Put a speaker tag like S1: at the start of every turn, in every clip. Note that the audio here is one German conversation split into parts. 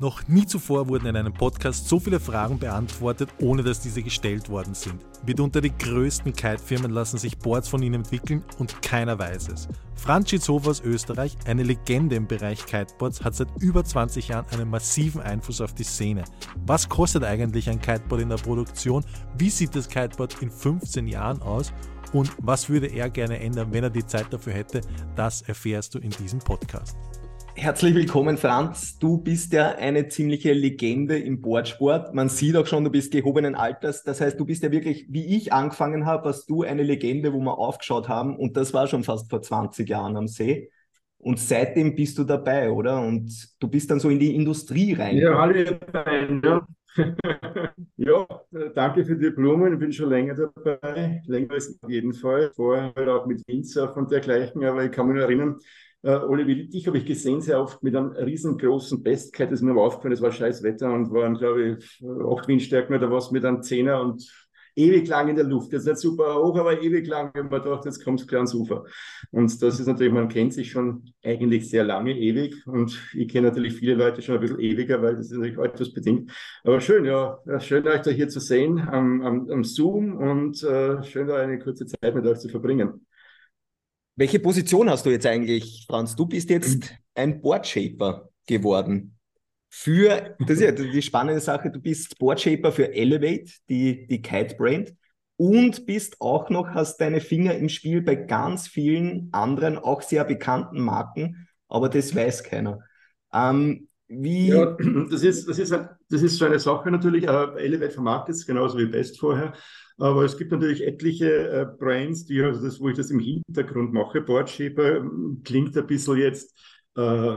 S1: Noch nie zuvor wurden in einem Podcast so viele Fragen beantwortet, ohne dass diese gestellt worden sind. Mitunter die größten Kite-Firmen lassen sich Boards von ihnen entwickeln und keiner weiß es. Franz Schitzhofer aus Österreich, eine Legende im Bereich Kiteboards, hat seit über 20 Jahren einen massiven Einfluss auf die Szene. Was kostet eigentlich ein Kiteboard in der Produktion? Wie sieht das Kiteboard in 15 Jahren aus? Und was würde er gerne ändern, wenn er die Zeit dafür hätte? Das erfährst du in diesem Podcast.
S2: Herzlich willkommen, Franz. Du bist ja eine ziemliche Legende im Boardsport. Man sieht auch schon, du bist gehobenen Alters. Das heißt, du bist ja wirklich, wie ich angefangen habe, warst du eine Legende, wo wir aufgeschaut haben. Und das war schon fast vor 20 Jahren am See. Und seitdem bist du dabei, oder? Und du bist dann so in die Industrie rein.
S3: Ja, alle dabei, ja. ja, danke für die Blumen. Ich bin schon länger dabei. Länger als auf jeden Fall. Vorher auch mit Windsurf und dergleichen. Aber ich kann mich noch erinnern, äh, Oliver, dich habe ich gesehen, sehr oft mit einem riesengroßen Bestkite, das ist mir aber aufgefallen, es war scheiß Wetter und waren, glaube ich, acht Windstärken oder was mit einem Zehner und ewig lang in der Luft. Das ist nicht super hoch, aber ewig lang, wenn man dachte, jetzt kommt es klar ans Ufer. Und das ist natürlich, man kennt sich schon eigentlich sehr lange, ewig. Und ich kenne natürlich viele Leute schon ein bisschen ewiger, weil das ist natürlich altersbedingt. Aber schön, ja, schön euch da hier zu sehen am, am, am Zoom und äh, schön da eine kurze Zeit mit euch zu verbringen.
S2: Welche Position hast du jetzt eigentlich, Franz? Du bist jetzt ein Boardshaper geworden. Für, das ist ja die spannende Sache, du bist Boardshaper für Elevate, die, die Kite Brand, und bist auch noch, hast deine Finger im Spiel bei ganz vielen anderen, auch sehr bekannten Marken, aber das weiß keiner. Ähm,
S3: wie ja, das ist, das ist, das ist so eine Sache natürlich. Uh, Elevate vermarktet es genauso wie Best vorher. Aber es gibt natürlich etliche äh, Brands, die, also das, wo ich das im Hintergrund mache. Boardshaper ähm, klingt ein bisschen jetzt, äh,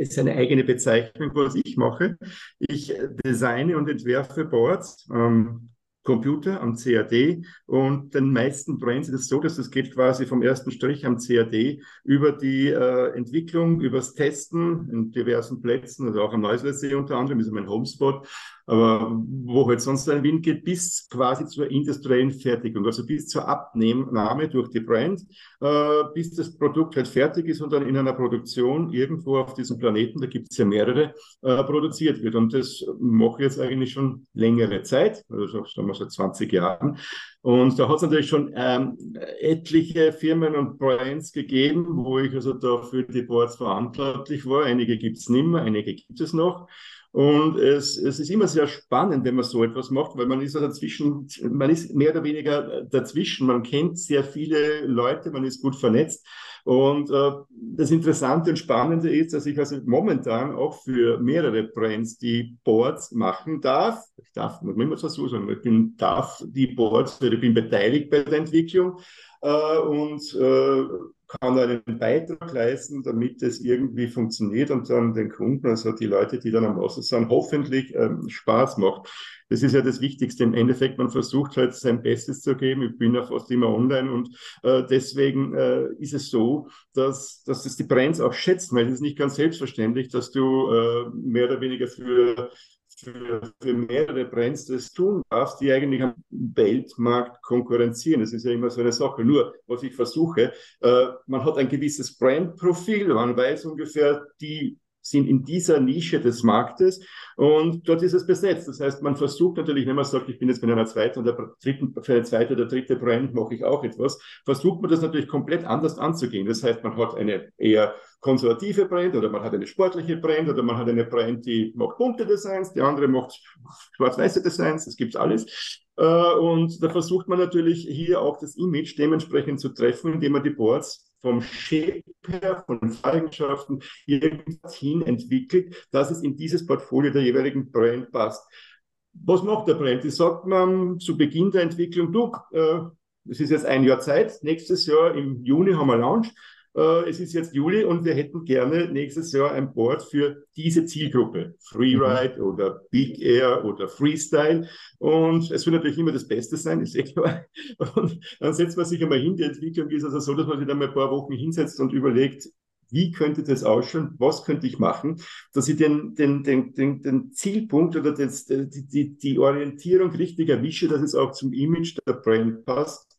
S3: ist eine eigene Bezeichnung, was ich mache. Ich designe und entwerfe Boards. Ähm, Computer am CAD und den meisten Brands ist es so, dass es geht quasi vom ersten Strich am CAD über die äh, Entwicklung, übers Testen in diversen Plätzen, also auch am Neusiedlersee unter anderem, ist mein Homespot, aber wo halt sonst ein Wind geht, bis quasi zur industriellen Fertigung, also bis zur Abnahme durch die Brand, äh, bis das Produkt halt fertig ist und dann in einer Produktion irgendwo auf diesem Planeten, da gibt es ja mehrere, äh, produziert wird. Und das mache ich jetzt eigentlich schon längere Zeit, also sagen wir seit 20 Jahren. Und da hat es natürlich schon ähm, etliche Firmen und Brands gegeben, wo ich also da für die Boards verantwortlich war. Einige gibt es nicht mehr, einige gibt es noch. Und es, es ist immer sehr spannend, wenn man so etwas macht, weil man ist ja dazwischen, man ist mehr oder weniger dazwischen. Man kennt sehr viele Leute, man ist gut vernetzt. Und äh, das Interessante und Spannende ist, dass ich also momentan auch für mehrere Brands die Boards machen darf. Ich darf, man immer dazu sagen, ich bin, darf die Boards, ich bin beteiligt bei der Entwicklung äh, und äh, kann einen Beitrag leisten, damit es irgendwie funktioniert und dann den Kunden, also die Leute, die dann am Wasser sind, hoffentlich ähm, Spaß macht. Das ist ja das Wichtigste. Im Endeffekt, man versucht halt sein Bestes zu geben. Ich bin ja fast immer online und äh, deswegen äh, ist es so, dass, dass das die Brands auch schätzen, weil es ist nicht ganz selbstverständlich, dass du äh, mehr oder weniger für für, für mehrere Brands das tun darfst, die eigentlich am Weltmarkt konkurrenzieren. Das ist ja immer so eine Sache. Nur, was ich versuche, äh, man hat ein gewisses Brandprofil, man weiß ungefähr, die sind in dieser Nische des Marktes und dort ist es besetzt. Das heißt, man versucht natürlich, wenn man sagt, ich bin jetzt bei einer zweiten oder dritten, für eine zweite oder dritte Brand mache ich auch etwas, versucht man das natürlich komplett anders anzugehen. Das heißt, man hat eine eher konservative Brand oder man hat eine sportliche Brand oder man hat eine Brand, die macht bunte Designs, die andere macht schwarz-weiße Designs, das gibt's alles. Äh, und da versucht man natürlich hier auch das Image dementsprechend zu treffen, indem man die Boards vom Shape her, von den Eigenschaften irgendwas hin entwickelt, dass es in dieses Portfolio der jeweiligen Brand passt. Was macht der Brand? Die sagt man zu Beginn der Entwicklung, du, äh, es ist jetzt ein Jahr Zeit, nächstes Jahr im Juni haben wir Launch, es ist jetzt Juli und wir hätten gerne nächstes Jahr ein Board für diese Zielgruppe. Freeride mhm. oder Big Air oder Freestyle. Und es wird natürlich immer das Beste sein, ist eh klar. Und dann setzt man sich einmal hin. Die Entwicklung ist also so, dass man sich dann mal ein paar Wochen hinsetzt und überlegt, wie könnte das ausschauen, was könnte ich machen, dass ich den, den, den, den, den Zielpunkt oder das, die, die, die Orientierung richtig erwische, dass es auch zum Image der Brand passt.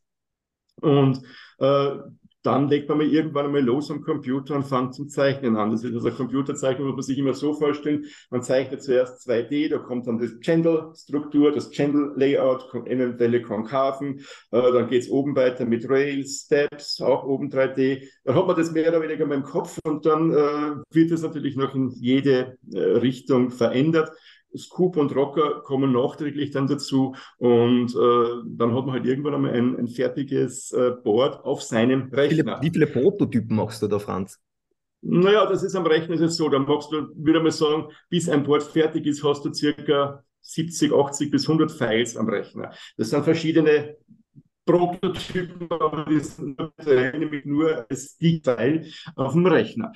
S3: Und äh, dann legt man mal irgendwann einmal los am Computer und fängt zum Zeichnen an. Das ist also Computerzeichnung, muss man sich immer so vorstellen. Man zeichnet zuerst 2D, da kommt dann das Channel-Struktur, das Channel-Layout, eventuelle Konkaven, äh, dann geht's oben weiter mit Rails, Steps, auch oben 3D. Dann hat man das mehr oder weniger mal im Kopf und dann äh, wird es natürlich noch in jede äh, Richtung verändert. Scoop und Rocker kommen nachträglich dann dazu und äh, dann hat man halt irgendwann einmal ein, ein fertiges äh, Board auf seinem Rechner.
S2: Wie viele, wie viele Prototypen machst du da, Franz?
S3: Naja, das ist am Rechner ist es so, dann machst du, würde mal sagen, bis ein Board fertig ist, hast du circa 70, 80 bis 100 Files am Rechner. Das sind verschiedene Prototypen, aber die sind nämlich nur als File auf dem Rechner.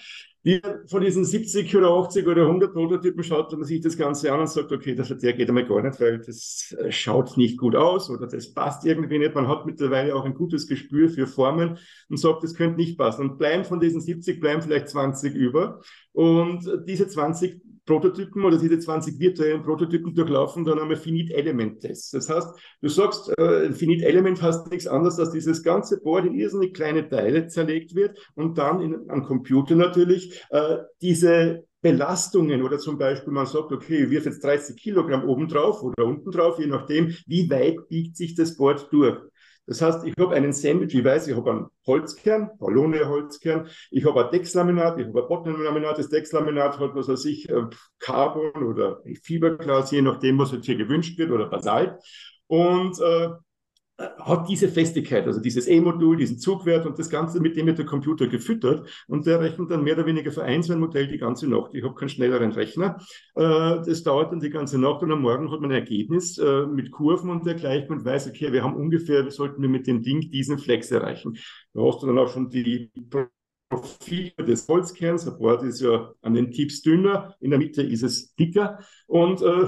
S3: Die, von diesen 70 oder 80 oder 100 Prototypen schaut man sich das Ganze an und sagt, okay, das, der geht einmal gar nicht, weil das äh, schaut nicht gut aus oder das passt irgendwie nicht. Man hat mittlerweile auch ein gutes Gespür für Formen und sagt, das könnte nicht passen. Und bleiben von diesen 70, bleiben vielleicht 20 über. Und diese 20 Prototypen oder diese 20 virtuellen Prototypen durchlaufen dann einmal Finite-Element-Tests. Das heißt, du sagst, äh, Finite-Element heißt nichts anderes, dass dieses ganze Board in irrsinnig kleine Teile zerlegt wird und dann in, am Computer natürlich äh, diese Belastungen oder zum Beispiel man sagt, okay, ich wirf jetzt 30 Kilogramm oben drauf oder unten drauf, je nachdem, wie weit biegt sich das Board durch. Das heißt, ich habe einen Sandwich, ich weiß, ich habe einen Holzkern, Ballone-Holzkern, ich habe ein Dexlaminat, ich habe ein Bottenlaminat, das Dexlaminat hat, was weiß ich, äh, Carbon oder Fiberglas, je nachdem, was jetzt hier gewünscht wird, oder Basalt. Und äh, hat diese Festigkeit, also dieses E-Modul, diesen Zugwert und das Ganze, mit dem wird der Computer gefüttert und der rechnet dann mehr oder weniger für ein, so ein Modell die ganze Nacht. Ich habe keinen schnelleren Rechner. Äh, das dauert dann die ganze Nacht und am Morgen hat man ein Ergebnis äh, mit Kurven und dergleichen und weiß, okay, wir haben ungefähr, sollten wir mit dem Ding diesen Flex erreichen. Da hast du dann auch schon die Profil des Holzkerns. Ein Board ist ja an den Tipps dünner, in der Mitte ist es dicker. Und äh,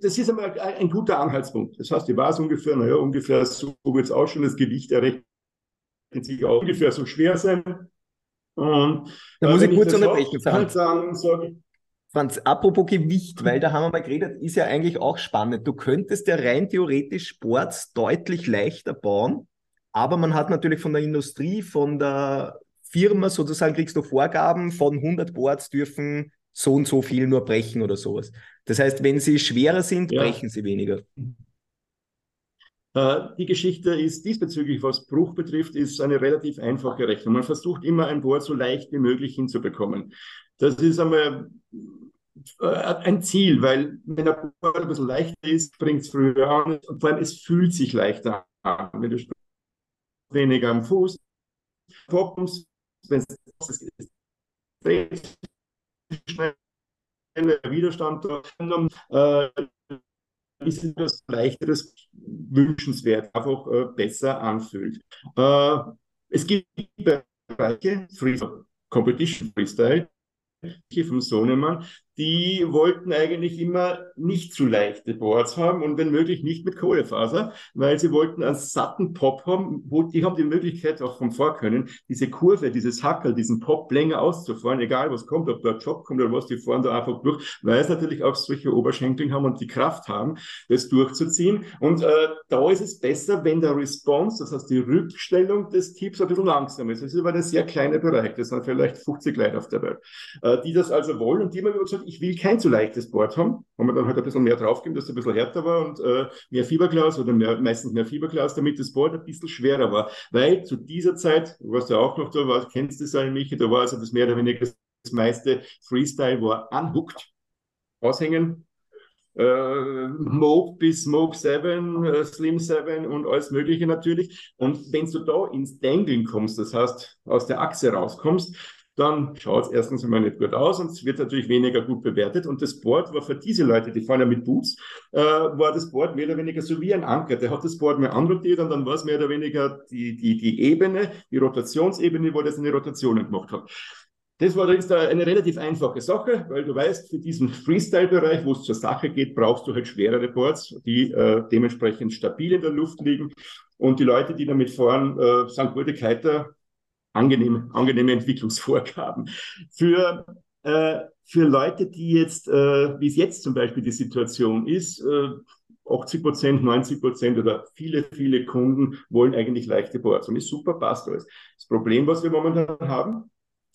S3: das ist einmal ein, ein, guter Anhaltspunkt. Das heißt, ich weiß ungefähr, naja, ungefähr so wird es auch schon das Gewicht errechnet sich auch ungefähr so schwer sein.
S2: Und da muss ich kurz unterbrechen. Franz, dann sage Franz, apropos Gewicht, weil da haben wir mal geredet, ist ja eigentlich auch spannend. Du könntest ja rein theoretisch Sports deutlich leichter bauen, aber man hat natürlich von der Industrie, von der Firma sozusagen kriegst du Vorgaben von 100 Boards dürfen so und so viel nur brechen oder sowas. Das heißt, wenn sie schwerer sind, ja. brechen sie weniger.
S3: Äh, die Geschichte ist diesbezüglich, was Bruch betrifft, ist eine relativ einfache Rechnung. Man versucht immer ein Board so leicht wie möglich hinzubekommen. Das ist einmal äh, ein Ziel, weil wenn ein Board ein bisschen leichter ist, bringt es früher an und vor allem es fühlt sich leichter an. Wenn du weniger am Fuß kommst, wenn es schneller Widerstand da, äh, ist etwas leichteres wünschenswert, einfach äh, besser anfühlt. Äh, es gibt Bereiche, Free Competition Freestyle, vom Sohnemann, die wollten eigentlich immer nicht zu leichte Boards haben und wenn möglich nicht mit Kohlefaser, weil sie wollten einen satten Pop haben, wo die haben die Möglichkeit auch vom Vorkönnen, diese Kurve, dieses Hackel, diesen Pop länger auszufahren, egal was kommt, ob da Job kommt oder was, die fahren da einfach durch, weil es natürlich auch solche Oberschenkel haben und die Kraft haben, das durchzuziehen. Und äh, da ist es besser, wenn der Response, das heißt die Rückstellung des Tipps ein bisschen langsam ist. Das ist aber ein sehr kleiner Bereich, das sind vielleicht 50 Leute auf der Welt, äh, die das also wollen und die haben gesagt, ich will kein zu leichtes Board haben, wo man dann halt ein bisschen mehr draufgeben, dass es ein bisschen härter war und äh, mehr Fiberglas oder mehr, meistens mehr Fiberglas, damit das Board ein bisschen schwerer war. Weil zu dieser Zeit, du warst ja auch noch da, war, kennst du das, Michi, da war also das mehr oder weniger das meiste Freestyle war unhooked, aushängen, äh, Moog bis Moog 7, äh, Slim 7 und alles Mögliche natürlich. Und wenn du da ins Dangeln kommst, das heißt aus der Achse rauskommst, dann schaut es erstens einmal nicht gut aus und es wird natürlich weniger gut bewertet. Und das Board war für diese Leute, die fahren ja mit Boots, äh, war das Board mehr oder weniger so wie ein Anker. Der hat das Board mehr anrotiert und dann war es mehr oder weniger die, die, die Ebene, die Rotationsebene, wo das eine Rotationen gemacht hat. Das war jetzt eine relativ einfache Sache, weil du weißt, für diesen Freestyle-Bereich, wo es zur Sache geht, brauchst du halt schwerere Boards, die äh, dementsprechend stabil in der Luft liegen. Und die Leute, die damit fahren, äh, sind gute Kiter, angenehme, angenehme Entwicklungsvorgaben. Für, äh, für Leute, die jetzt, äh, wie es jetzt zum Beispiel die Situation ist, äh, 80 Prozent, 90 Prozent oder viele, viele Kunden wollen eigentlich leichte Boards. Und ist super, passt alles. Das Problem, was wir momentan haben,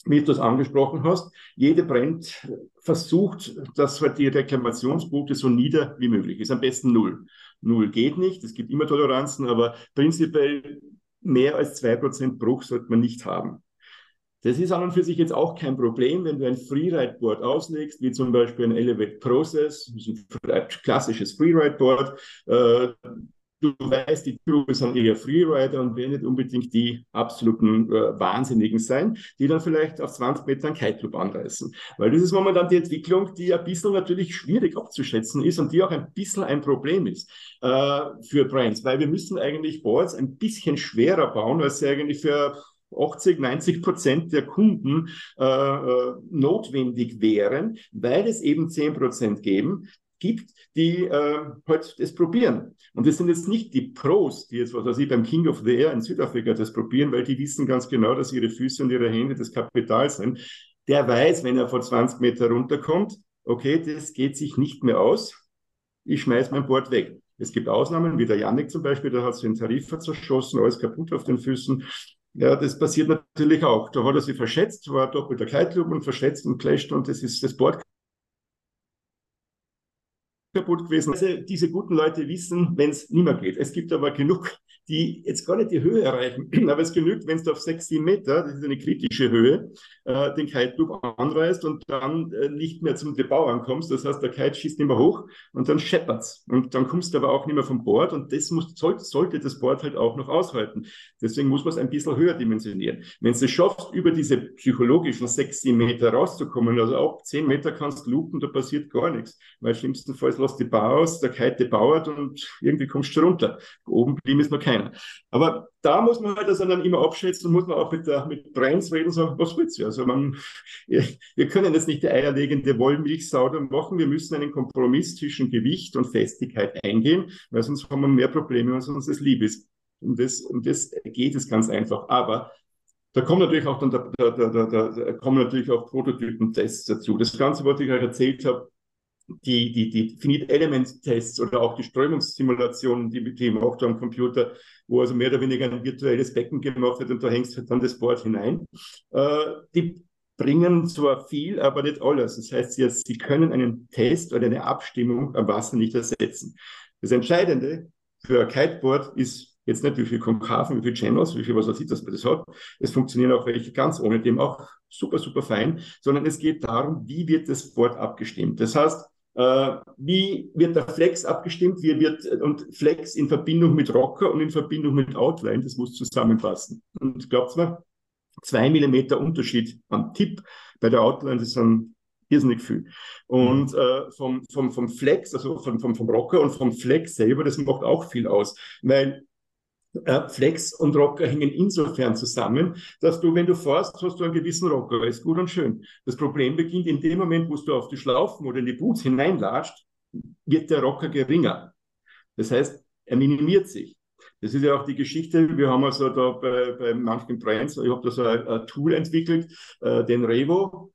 S3: wie du das angesprochen hast, jede Brand versucht, dass halt die Reklamationsquote so nieder wie möglich ist. Am besten null. Null geht nicht, es gibt immer Toleranzen, aber prinzipiell mehr als zwei Prozent Bruch sollte man nicht haben. Das ist an und für sich jetzt auch kein Problem, wenn du ein Freeride-Board auslegst, wie zum Beispiel ein Elevate Process, ein klassisches Freeride-Board. Äh, du weißt, die Tube sind eher Freerider und werden nicht unbedingt die absoluten äh, Wahnsinnigen sein, die dann vielleicht auf 20 Metern Kite Loop anreißen. Weil das ist momentan die Entwicklung, die ein bisschen natürlich schwierig abzuschätzen ist und die auch ein bisschen ein Problem ist äh, für Brands, weil wir müssen eigentlich Boards ein bisschen schwerer bauen, als sie eigentlich für 80, 90 Prozent der Kunden äh, äh, notwendig wären, weil es eben 10 Prozent geben, gibt, die äh, halt das probieren. Und das sind jetzt nicht die Pros, die jetzt, was weiß ich, beim King of the Air in Südafrika das probieren, weil die wissen ganz genau, dass ihre Füße und ihre Hände das Kapital sind. Der weiß, wenn er vor 20 Meter runterkommt, okay, das geht sich nicht mehr aus, ich schmeiß mein Board weg. Es gibt Ausnahmen, wie der Yannick zum Beispiel, der hat sich den Tarifer zerschossen, alles kaputt auf den Füßen. Ja, das passiert natürlich auch. Da hat er sich verschätzt, war doppelter Kiteloop und verschätzt und clasht und das ist das Board kaputt gewesen. Also diese guten Leute wissen, wenn es mehr geht. Es gibt aber genug die jetzt gar nicht die Höhe erreichen. Aber es genügt, wenn du auf 6, 7 Meter, das ist eine kritische Höhe, äh, den Kite-Loop anreißt und dann äh, nicht mehr zum Debau ankommst. Das heißt, der Kite schießt nicht mehr hoch und dann scheppert's. Und dann kommst du aber auch nicht mehr vom Board und das muss, sollte, sollte das Board halt auch noch aushalten. Deswegen muss man es ein bisschen höher dimensionieren. Wenn du es schaffst, über diese psychologischen 6, 7 Meter rauszukommen, also auch 10 Meter kannst du loopen, da passiert gar nichts. Weil schlimmstenfalls lässt die Bau aus, der Kite bauert und irgendwie kommst du runter. Oben blieben ist noch kein keiner. Aber da muss man halt das dann immer abschätzen und muss man auch mit, der, mit Brands reden und sagen, was willst du? Also man, wir können jetzt nicht die eierlegende Wollmilchsau machen. Wir müssen einen Kompromiss zwischen Gewicht und Festigkeit eingehen, weil sonst haben wir mehr Probleme, als uns das lieb ist. Und das, und das geht es ganz einfach. Aber da kommen natürlich auch dann, da, da, da, da, kommen natürlich auch Prototypen-Tests dazu. Das Ganze, was ich halt erzählt habe, die, die, die Finite-Element-Tests oder auch die Strömungssimulationen, die wir eben auch da am Computer, wo also mehr oder weniger ein virtuelles Becken gemacht wird und da hängst halt dann das Board hinein. Äh, die bringen zwar viel, aber nicht alles. Das heißt, sie, sie können einen Test oder eine Abstimmung am Wasser nicht ersetzen. Das Entscheidende für ein Kiteboard ist jetzt nicht wie viel Konkaven, wie viel Channels, wie viel was weiß ich, dass man das hat. Es funktionieren auch welche ganz ohne dem auch super, super fein, sondern es geht darum, wie wird das Board abgestimmt. Das heißt, wie wird der Flex abgestimmt? Wie wird, und Flex in Verbindung mit Rocker und in Verbindung mit Outline, das muss zusammenpassen. Und glaubt mir, zwei Millimeter Unterschied am Tipp bei der Outline, das sind irrsinnig viel. Und mhm. äh, vom, vom, vom Flex, also vom, vom, vom Rocker und vom Flex selber, das macht auch viel aus. Weil äh, Flex und Rocker hängen insofern zusammen, dass du, wenn du fährst, hast du einen gewissen Rocker, ist gut und schön. Das Problem beginnt in dem Moment, wo du auf die Schlaufen oder in die Boots hineinlatscht, wird der Rocker geringer. Das heißt, er minimiert sich. Das ist ja auch die Geschichte. Wir haben also da bei, bei manchen Brands, ich habe da so ein, ein Tool entwickelt, äh, den Revo.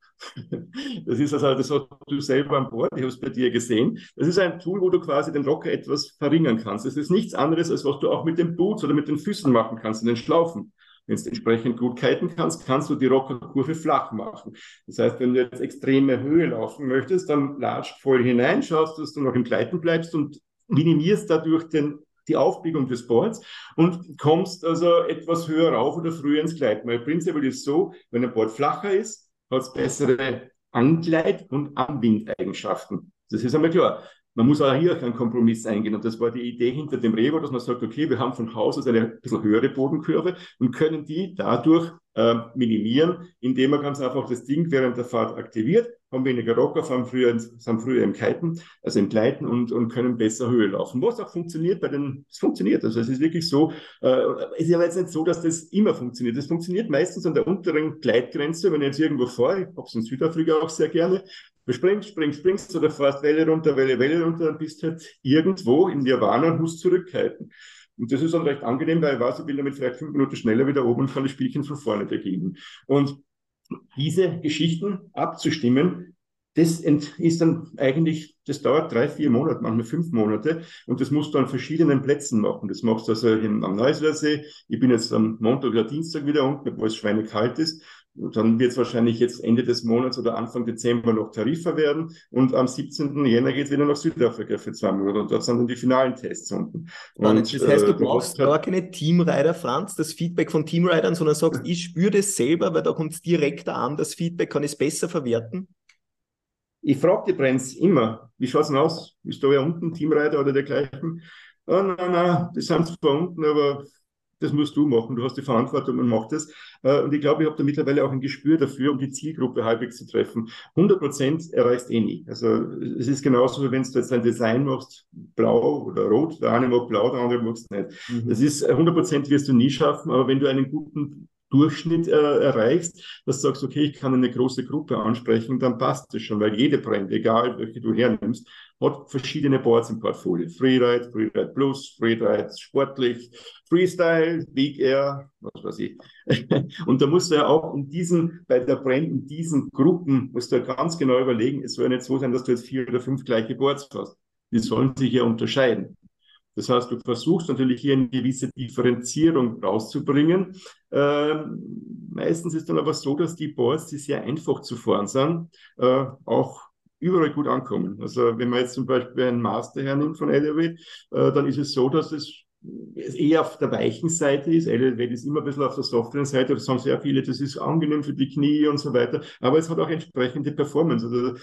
S3: Das ist also, das hast du selber an Bord, ich habe es bei dir gesehen. Das ist ein Tool, wo du quasi den Rocker etwas verringern kannst. Das ist nichts anderes, als was du auch mit den Boots oder mit den Füßen machen kannst, in den Schlaufen. Wenn du entsprechend gut kiten kannst, kannst du die Rockerkurve flach machen. Das heißt, wenn du jetzt extreme Höhe laufen möchtest, dann latscht voll hinein, schaust, dass du noch im Gleiten bleibst und minimierst dadurch den die Aufbiegung des Boards und kommst also etwas höher rauf oder früher ins Gleiten. Weil prinzipiell ist so, wenn ein Board flacher ist, hat es bessere Angleit- und Anwindeigenschaften. Das ist einmal klar. Man muss auch hier einen Kompromiss eingehen. Und das war die Idee hinter dem Revo, dass man sagt, okay, wir haben von Haus aus eine bisschen höhere Bodenkurve und können die dadurch äh, minimieren, indem man ganz einfach das Ding während der Fahrt aktiviert haben weniger Rocker, fahren früher, sind früher im Kiten, also im Gleiten und, und können besser Höhe laufen. Was auch funktioniert bei den, es funktioniert. Also es ist wirklich so, äh, es ist aber jetzt nicht so, dass das immer funktioniert. Es funktioniert meistens an der unteren Gleitgrenze, wenn ich jetzt irgendwo fahre, ich habe es in Südafrika auch sehr gerne, du springst, springst, springst oder fährst Welle runter, Welle, Welle runter, dann bist halt irgendwo in Nirvana und musst zurückhalten. Und das ist dann recht angenehm, weil ich weiß, ich bin damit vielleicht fünf Minuten schneller wieder oben und kann das Spielchen von vorne beginnen. Und diese Geschichten abzustimmen, das ist dann eigentlich, das dauert drei, vier Monate, manchmal fünf Monate und das musst du an verschiedenen Plätzen machen. Das machst du also am Neuslersee. Ich bin jetzt am Montag oder Dienstag wieder unten, wo es schweinekalt ist. Dann wird es wahrscheinlich jetzt Ende des Monats oder Anfang Dezember noch Tarifer werden. Und am 17. Jänner geht es wieder nach Südafrika für zwei Monate. Und dort sind dann die finalen Tests unten.
S2: Und, das heißt, du äh, brauchst gar keine Teamrider, Franz, das Feedback von Teamridern, sondern sagst, ich spüre das selber, weil da kommt es direkt an, das Feedback, kann ich es besser verwerten?
S3: Ich frage die Brands immer, wie schaut es denn aus? Ist da ja unten Teamreiter oder dergleichen? Oh, nein, nein, die sind zwar unten, aber das musst du machen. Du hast die Verantwortung und mach das. Äh, und ich glaube, ich habe da mittlerweile auch ein Gespür dafür, um die Zielgruppe halbwegs zu treffen. 100 Prozent erreichst eh nie. Also es ist genauso, wie wenn du jetzt ein Design machst, blau oder rot. Der eine mag blau, der andere mag es nicht. Mhm. Das ist 100 Prozent wirst du nie schaffen, aber wenn du einen guten Durchschnitt äh, erreichst, dass du sagst, okay, ich kann eine große Gruppe ansprechen, dann passt das schon, weil jede Brand, egal welche du hernimmst, hat verschiedene Boards im Portfolio. Freeride, Freeride Plus, Freeride Sportlich, Freestyle, Big Air, was weiß ich. Und da musst du ja auch in diesen, bei der Brand, in diesen Gruppen, musst du ja ganz genau überlegen, es soll ja nicht so sein, dass du jetzt vier oder fünf gleiche Boards hast. Die sollen sich ja unterscheiden. Das heißt, du versuchst natürlich hier eine gewisse Differenzierung rauszubringen. Ähm, meistens ist dann aber so, dass die Boards, die sehr einfach zu fahren sind, äh, auch überall gut ankommen. Also wenn man jetzt zum Beispiel einen Master hernimmt von Elevate, äh, dann ist es so, dass es eher auf der weichen Seite ist. Elevate ist immer ein bisschen auf der softeren Seite, das sagen sehr viele, das ist angenehm für die Knie und so weiter, aber es hat auch entsprechende Performance. Also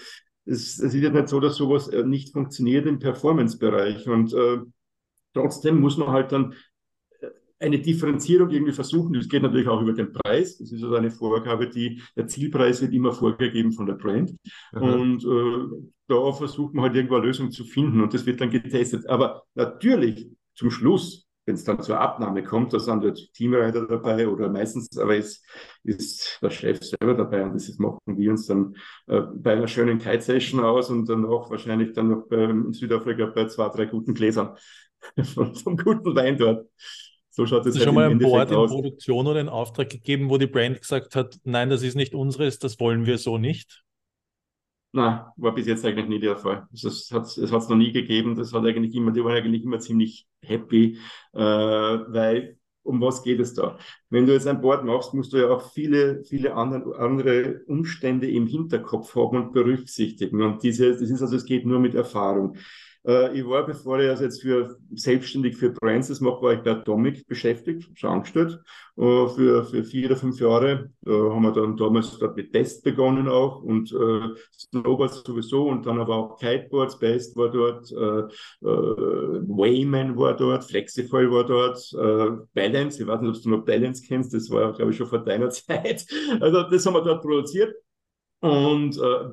S3: es, es ist ja nicht so, dass sowas äh, nicht funktioniert im Performance-Bereich und äh, Trotzdem muss man halt dann eine Differenzierung irgendwie versuchen. Das geht natürlich auch über den Preis. Das ist also eine Vorgabe, die der Zielpreis wird immer vorgegeben von der Brand. Mhm. Und äh, da versucht man halt irgendwo eine Lösung zu finden und das wird dann getestet. Aber natürlich zum Schluss, wenn es dann zur Abnahme kommt, da sind dort Teamreiter dabei oder meistens, aber ist, ist der Chef selber dabei und das machen wir uns dann äh, bei einer schönen Kite-Session aus und dann auch wahrscheinlich dann noch bei, in Südafrika bei zwei, drei guten Gläsern vom guten Wein dort.
S1: So schaut es halt schon mal ein Board in Produktion oder einen Auftrag gegeben, wo die Brand gesagt hat, nein, das ist nicht unseres, das wollen wir so nicht?
S3: Nein, war bis jetzt eigentlich nie der Fall. Es hat es noch nie gegeben. Das hat eigentlich immer, die waren eigentlich immer ziemlich happy, äh, weil um was geht es da? Wenn du jetzt ein Board machst, musst du ja auch viele, viele andere, andere Umstände im Hinterkopf haben und berücksichtigen. Und diese, das ist also, es geht nur mit Erfahrung. Äh, ich war, bevor ich also jetzt für selbstständig für Brands das mache, war ich bei Atomic beschäftigt, schon angestellt, äh, für, für vier oder fünf Jahre. Da haben wir dann damals dort mit Test begonnen auch und äh, Snowboards sowieso und dann aber auch Kiteboards, Best war dort, äh, äh, Wayman war dort, Flexify war dort, äh, Balance, ich weiß nicht, ob du noch Balance kennst, das war, glaube ich, schon vor deiner Zeit. Also das haben wir dort produziert. Und äh,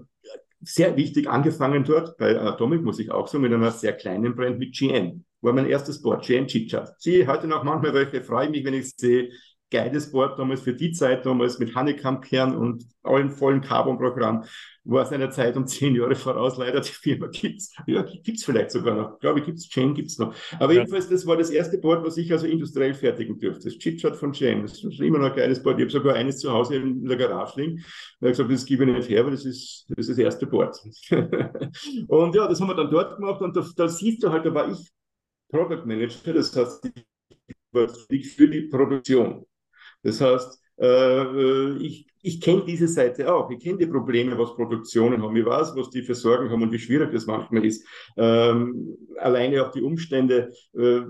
S3: sehr wichtig angefangen dort bei Atomic, muss ich auch sagen, mit einer sehr kleinen Brand mit GN. War mein erstes Board, GN Chitchat. Sie heute noch manchmal welche, freue mich, wenn ich sehe, geiles Board damals für die Zeit, damals mit Honeycomb-Kern und allen vollen Carbon-Programm, war seiner Zeit um zehn Jahre voraus. Leider die Firma gibt's. Ja, gibt's vielleicht sogar noch. Glaube ich, gibt's. Chain gibt's noch. Aber ja. jedenfalls, das war das erste Board, was ich also industriell fertigen durfte. Das Chitchat von Chain. Das ist immer noch ein geiles Board. Ich habe sogar eines zu Hause in der Garage liegen. Da habe gesagt, das gebe ich nicht her, weil das ist das, ist das erste Board. und ja, das haben wir dann dort gemacht und da, da siehst du halt, da war ich Product Manager, das heißt, ich für die Produktion. Das heißt, ich, ich kenne diese Seite auch. Ich kenne die Probleme, was Produktionen haben. Ich weiß, was die für Sorgen haben und wie schwierig das manchmal ist. Ähm, alleine auch die Umstände, äh,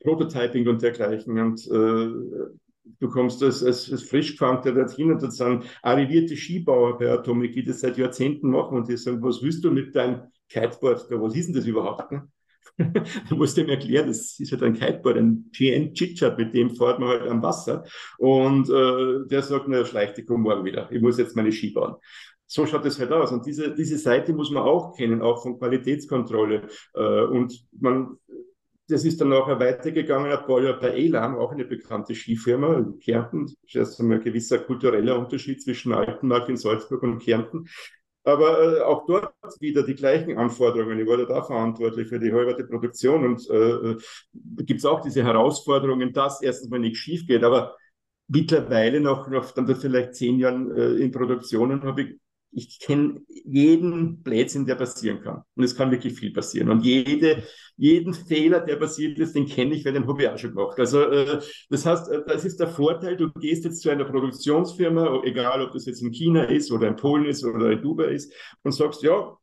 S3: Prototyping und dergleichen. Und äh, du kommst als, als, als Frischgefangter dorthin und das sind arrivierte Skibauer bei Atomic, die das seit Jahrzehnten machen und die sagen, was willst du mit deinem Kiteboard da? Was ist denn das überhaupt? Ne? da musst du ihm erklären, das ist halt ein Kiteboard, ein GN Chitchat, mit dem fährt man halt am Wasser. Und äh, der sagt, na, schleich dich morgen wieder. Ich muss jetzt meine Ski bauen. So schaut es halt aus. Und diese, diese Seite muss man auch kennen, auch von Qualitätskontrolle. Äh, und man, das ist dann nachher weitergegangen, ein paar Jahre bei Elam, auch eine bekannte Skifirma in Kärnten. Das ist ein gewisser kultureller Unterschied zwischen Altenmark in Salzburg und Kärnten. Aber äh, auch dort wieder die gleichen Anforderungen. Ich war da verantwortlich für die halbe Produktion und äh, äh gibt es auch diese Herausforderungen, dass erstens mal nicht schief geht. Aber mittlerweile, nach, nach dann vielleicht zehn Jahren äh, in Produktionen, habe ich ich kenne jeden Blödsinn, der passieren kann. Und es kann wirklich viel passieren. Und jede, jeden Fehler, der passiert ist, den kenne ich, weil den habe ich auch schon gemacht. Also äh, das heißt, äh, das ist der Vorteil, du gehst jetzt zu einer Produktionsfirma, egal ob das jetzt in China ist oder in Polen ist oder in Dubai ist, und sagst, ja,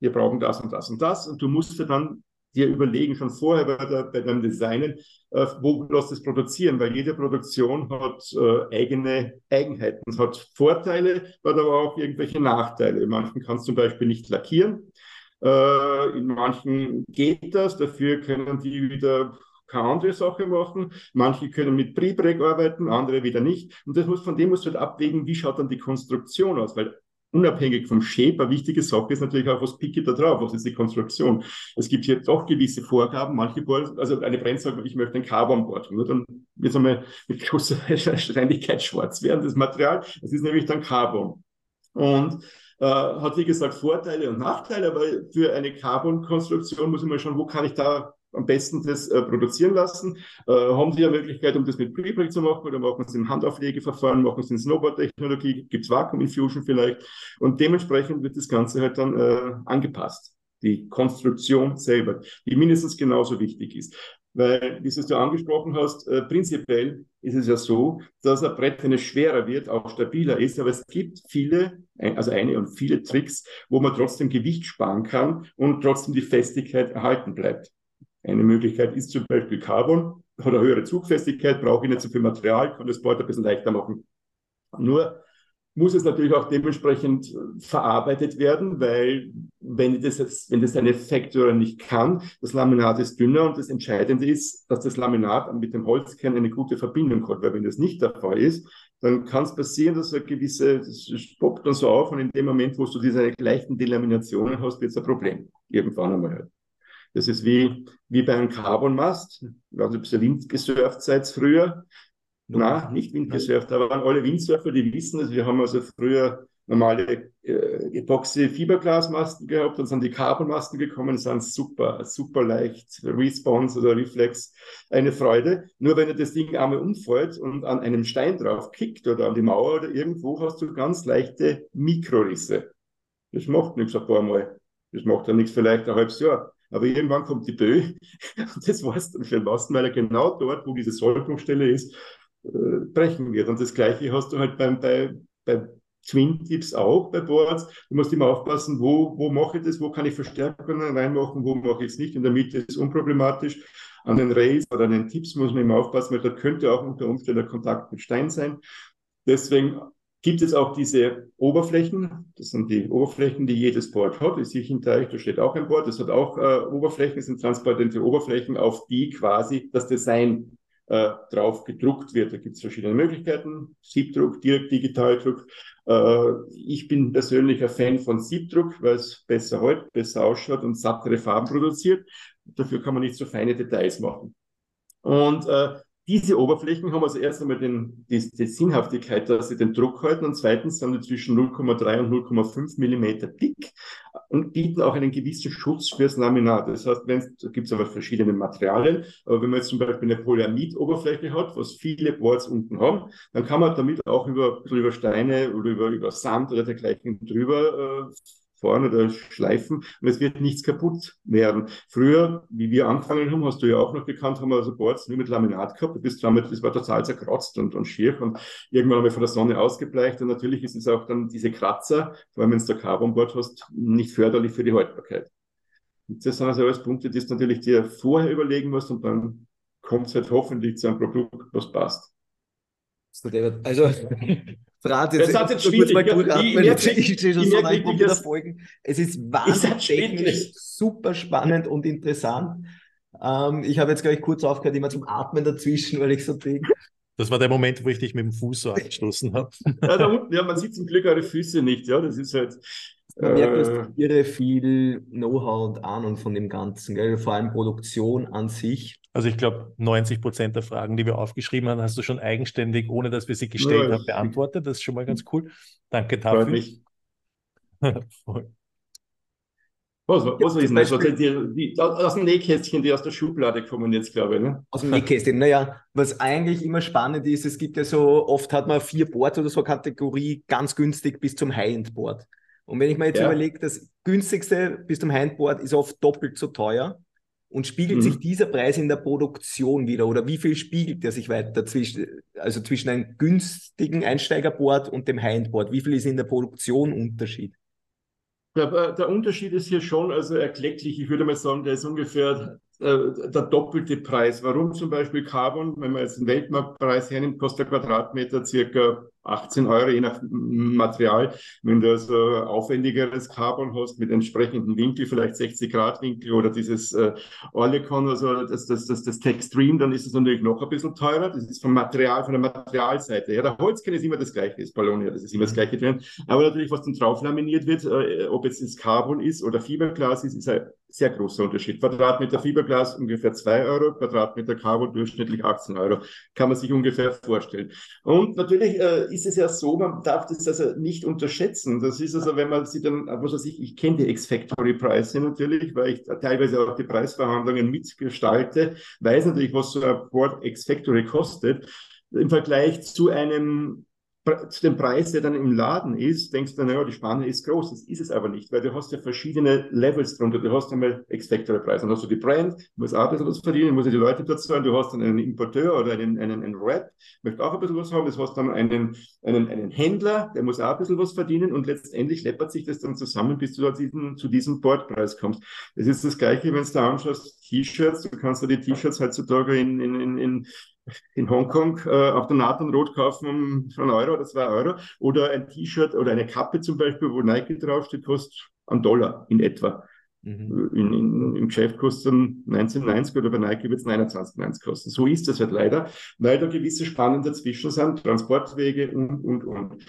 S3: wir brauchen das und das und das. Und du musst dir dann dir überlegen, schon vorher bei, der, bei deinem Designen, äh, wo lässt es produzieren, weil jede Produktion hat äh, eigene Eigenheiten. Es hat Vorteile, hat aber auch irgendwelche Nachteile. In manchen kannst du zum Beispiel nicht lackieren, äh, in manchen geht das, dafür können die wieder keine andere Sache machen. Manche können mit Pre-Break arbeiten, andere wieder nicht. Und das muss, von dem musst du halt abwägen, wie schaut dann die Konstruktion aus, weil unabhängig vom Shape, eine wichtige Sache ist natürlich auch, was picke da drauf, was ist die Konstruktion. Es gibt hier doch gewisse Vorgaben, manche Boards, also eine Brand sagt, ich möchte ein Carbon-Board, nur dann wird es einmal mit großer Wahrscheinlichkeit schwarz werden, das Material, das ist nämlich dann Carbon. Und äh, hat, wie gesagt, Vorteile und Nachteile, aber für eine Carbon-Konstruktion muss ich mal schauen, wo kann ich da am besten das äh, produzieren lassen. Äh, haben Sie ja Möglichkeit, um das mit Prepreg zu machen oder machen Sie im Handauflegeverfahren, machen Sie in Snowboard-Technologie, gibt es Vakuum-Infusion vielleicht und dementsprechend wird das Ganze halt dann äh, angepasst. Die Konstruktion selber, die mindestens genauso wichtig ist. Weil, wie du angesprochen hast, äh, prinzipiell ist es ja so, dass ein Brett, wenn es schwerer wird, auch stabiler ist. Aber es gibt viele, also eine und viele Tricks, wo man trotzdem Gewicht sparen kann und trotzdem die Festigkeit erhalten bleibt. Eine Möglichkeit ist zum Beispiel Carbon, eine höhere Zugfestigkeit, brauche ich nicht so viel Material, kann das Board ein bisschen leichter machen. Nur muss es natürlich auch dementsprechend äh, verarbeitet werden, weil wenn das, wenn das eine Factory nicht kann, das Laminat ist dünner und das Entscheidende ist, dass das Laminat mit dem Holzkern eine gute Verbindung hat, weil wenn das nicht der Fall ist, dann kann es passieren, dass eine gewisse, das poppt dann so auf und in dem Moment, wo du diese leichten Delaminationen hast, wird es ein Problem. Irgendwann einmal halt. Das ist wie, wie bei einem Carbon-Mast. Nicht, ob ihr Wind gesurft seid früher. Nein, nicht Windgesurft. Da waren alle Windsurfer, die wissen es. Wir haben also früher normale äh, Epoxy-Fiberglasmasten gehabt, dann sind die Carbonmasten gekommen, sind super, super leicht, Response oder Reflex, eine Freude. Nur wenn er das Ding einmal umfällt und an einem Stein drauf kickt oder an die Mauer oder irgendwo, hast du ganz leichte Mikrorisse. Das macht nichts ein paar Mal. Das macht ja nichts vielleicht ein halbes Jahr. Aber irgendwann kommt die Bö und das war es dann für den Masten, weil er genau dort, wo diese Sollbruchstelle ist, äh, brechen wird. Und das Gleiche hast du halt beim, bei, bei Twin Tips auch bei Boards. Du musst immer aufpassen, wo, wo mache ich das, wo kann ich Verstärkungen reinmachen, wo mache ich es nicht. In der Mitte ist es unproblematisch. An den Rails oder an den Tips muss man immer aufpassen, weil da könnte auch unter Umständen der Kontakt mit Stein sein. Deswegen gibt es auch diese Oberflächen. Das sind die Oberflächen, die jedes Board hat. Ich sehe hinter euch, da steht auch ein Board. Das hat auch äh, Oberflächen, das sind transparente Oberflächen, auf die quasi das Design äh, drauf gedruckt wird. Da gibt es verschiedene Möglichkeiten. Siebdruck, direkt Digitaldruck. Äh, ich bin persönlich ein Fan von Siebdruck, weil es besser hält, besser ausschaut und sattere Farben produziert. Dafür kann man nicht so feine Details machen. Und äh, diese Oberflächen haben also erst einmal den, die, die Sinnhaftigkeit, dass sie den Druck halten und zweitens sind die zwischen 0,3 und 0,5 Millimeter dick und bieten auch einen gewissen Schutz fürs Laminat. Das heißt, wenn da gibt es aber verschiedene Materialien, aber wenn man jetzt zum Beispiel eine Polyamid-Oberfläche hat, was viele Boards unten haben, dann kann man damit auch über, über Steine oder über, über Sand oder dergleichen drüber äh, fahren oder schleifen und es wird nichts kaputt werden. Früher, wie wir angefangen haben, hast du ja auch noch gekannt, haben wir also Boards nur mit Laminat gehabt. Bist damit, das war total zerkratzt und, und schier und irgendwann haben wir von der Sonne ausgebleicht und natürlich ist es auch dann diese Kratzer, vor allem wenn du da Carbonboard hast, nicht förderlich für die Haltbarkeit. Und das sind also alles Punkte, die du natürlich dir vorher überlegen musst und dann kommt es halt hoffentlich zu einem Produkt, was passt.
S2: Also, Franz, jetzt, jetzt, jetzt kurz mal durchatmen. Ich, ich, ich schon so lange wieder Folgen. Es ist wahnsinnig technisch, super spannend und interessant. Ähm, ich habe jetzt gleich kurz aufgehört, immer zum Atmen dazwischen, weil ich so denke.
S1: Das war der Moment, wo ich dich mit dem Fuß so angestoßen habe.
S3: Ja, da unten, ja, man sieht zum Glück eure Füße nicht, ja, das ist halt.
S2: Man merkt, dass äh, irre viel Know-how und Ahnung von dem Ganzen, gell? vor allem Produktion an sich.
S1: Also ich glaube, 90 Prozent der Fragen, die wir aufgeschrieben haben, hast du schon eigenständig, ohne dass wir sie gestellt ja, haben, beantwortet. Das ist schon mal ganz cool. Danke dafür.
S3: Voll. Was, was ist denn das? Also die, die, aus dem Nähkästchen, die aus der Schublade kommen jetzt, glaube ich. Ne?
S2: Aus dem Nähkästchen. Naja, was eigentlich immer spannend ist, es gibt ja so, oft hat man vier Boards oder so Kategorie ganz günstig bis zum High-End-Board. Und wenn ich mir jetzt ja. überlege, das günstigste bis zum High-End-Board ist oft doppelt so teuer. Und spiegelt mhm. sich dieser Preis in der Produktion wieder oder wie viel spiegelt der sich weiter zwischen, also zwischen einem günstigen Einsteigerboard und dem High-End-Board? Wie viel ist in der Produktion Unterschied?
S3: Der, der, Unterschied ist hier schon also erklecklich. Ich würde mal sagen, der ist ungefähr äh, der doppelte Preis. Warum zum Beispiel Carbon, wenn man jetzt den Weltmarktpreis hernimmt, kostet der Quadratmeter circa 18 Euro, je nach Material. Wenn du also aufwendigeres Carbon hast mit entsprechendem Winkel, vielleicht 60 Grad Winkel oder dieses äh, also das, das, das, das Textream, dann ist es natürlich noch ein bisschen teurer. Das ist vom Material, von der Materialseite. Ja, der Holzkern ist immer das gleiche, das Ballonia, das ist immer das gleiche drin. Aber natürlich, was dann drauf laminiert wird, äh, ob jetzt das Carbon ist oder Fiberglas ist, ist ein sehr großer Unterschied. Quadratmeter Fiberglas ungefähr 2 Euro, Quadratmeter Carbon durchschnittlich 18 Euro. Kann man sich ungefähr vorstellen. Und natürlich äh, ist es ja so, man darf das also nicht unterschätzen. Das ist also, wenn man sich dann, was weiß ich, ich kenne die Ex-Factory-Preise natürlich, weil ich teilweise auch die Preisverhandlungen mitgestalte, weiß natürlich, was so ein Board Ex-Factory kostet. Im Vergleich zu einem zu dem Preis, der dann im Laden ist, denkst du, naja, die Spanne ist groß. Das ist es aber nicht, weil du hast ja verschiedene Levels drunter. Du hast einmal Ex-Factory-Preis, dann hast du die Brand, muss auch ein bisschen was verdienen, muss ja die Leute dazu zahlen. Du hast dann einen Importeur oder einen, einen, einen Rap, möchte auch ein bisschen was haben. Du hast dann einen, einen, einen Händler, der muss auch ein bisschen was verdienen und letztendlich läppert sich das dann zusammen, bis du zu diesem, zu diesem Bordpreis kommst. Es ist das Gleiche, wenn du da anschaust, T-Shirts, du kannst ja die T-Shirts heutzutage in, in, in, in Hongkong äh, auf der Nathan Rot kaufen um einen Euro oder zwei Euro. Oder ein T-Shirt oder eine Kappe zum Beispiel, wo Nike draufsteht, kostet einen Dollar in etwa. Mhm. In, in, Im Geschäft kostet es 19,90 oder bei Nike wird es 29,90 kosten. So ist das halt leider, weil da gewisse Spannen dazwischen sind, Transportwege und, und, und.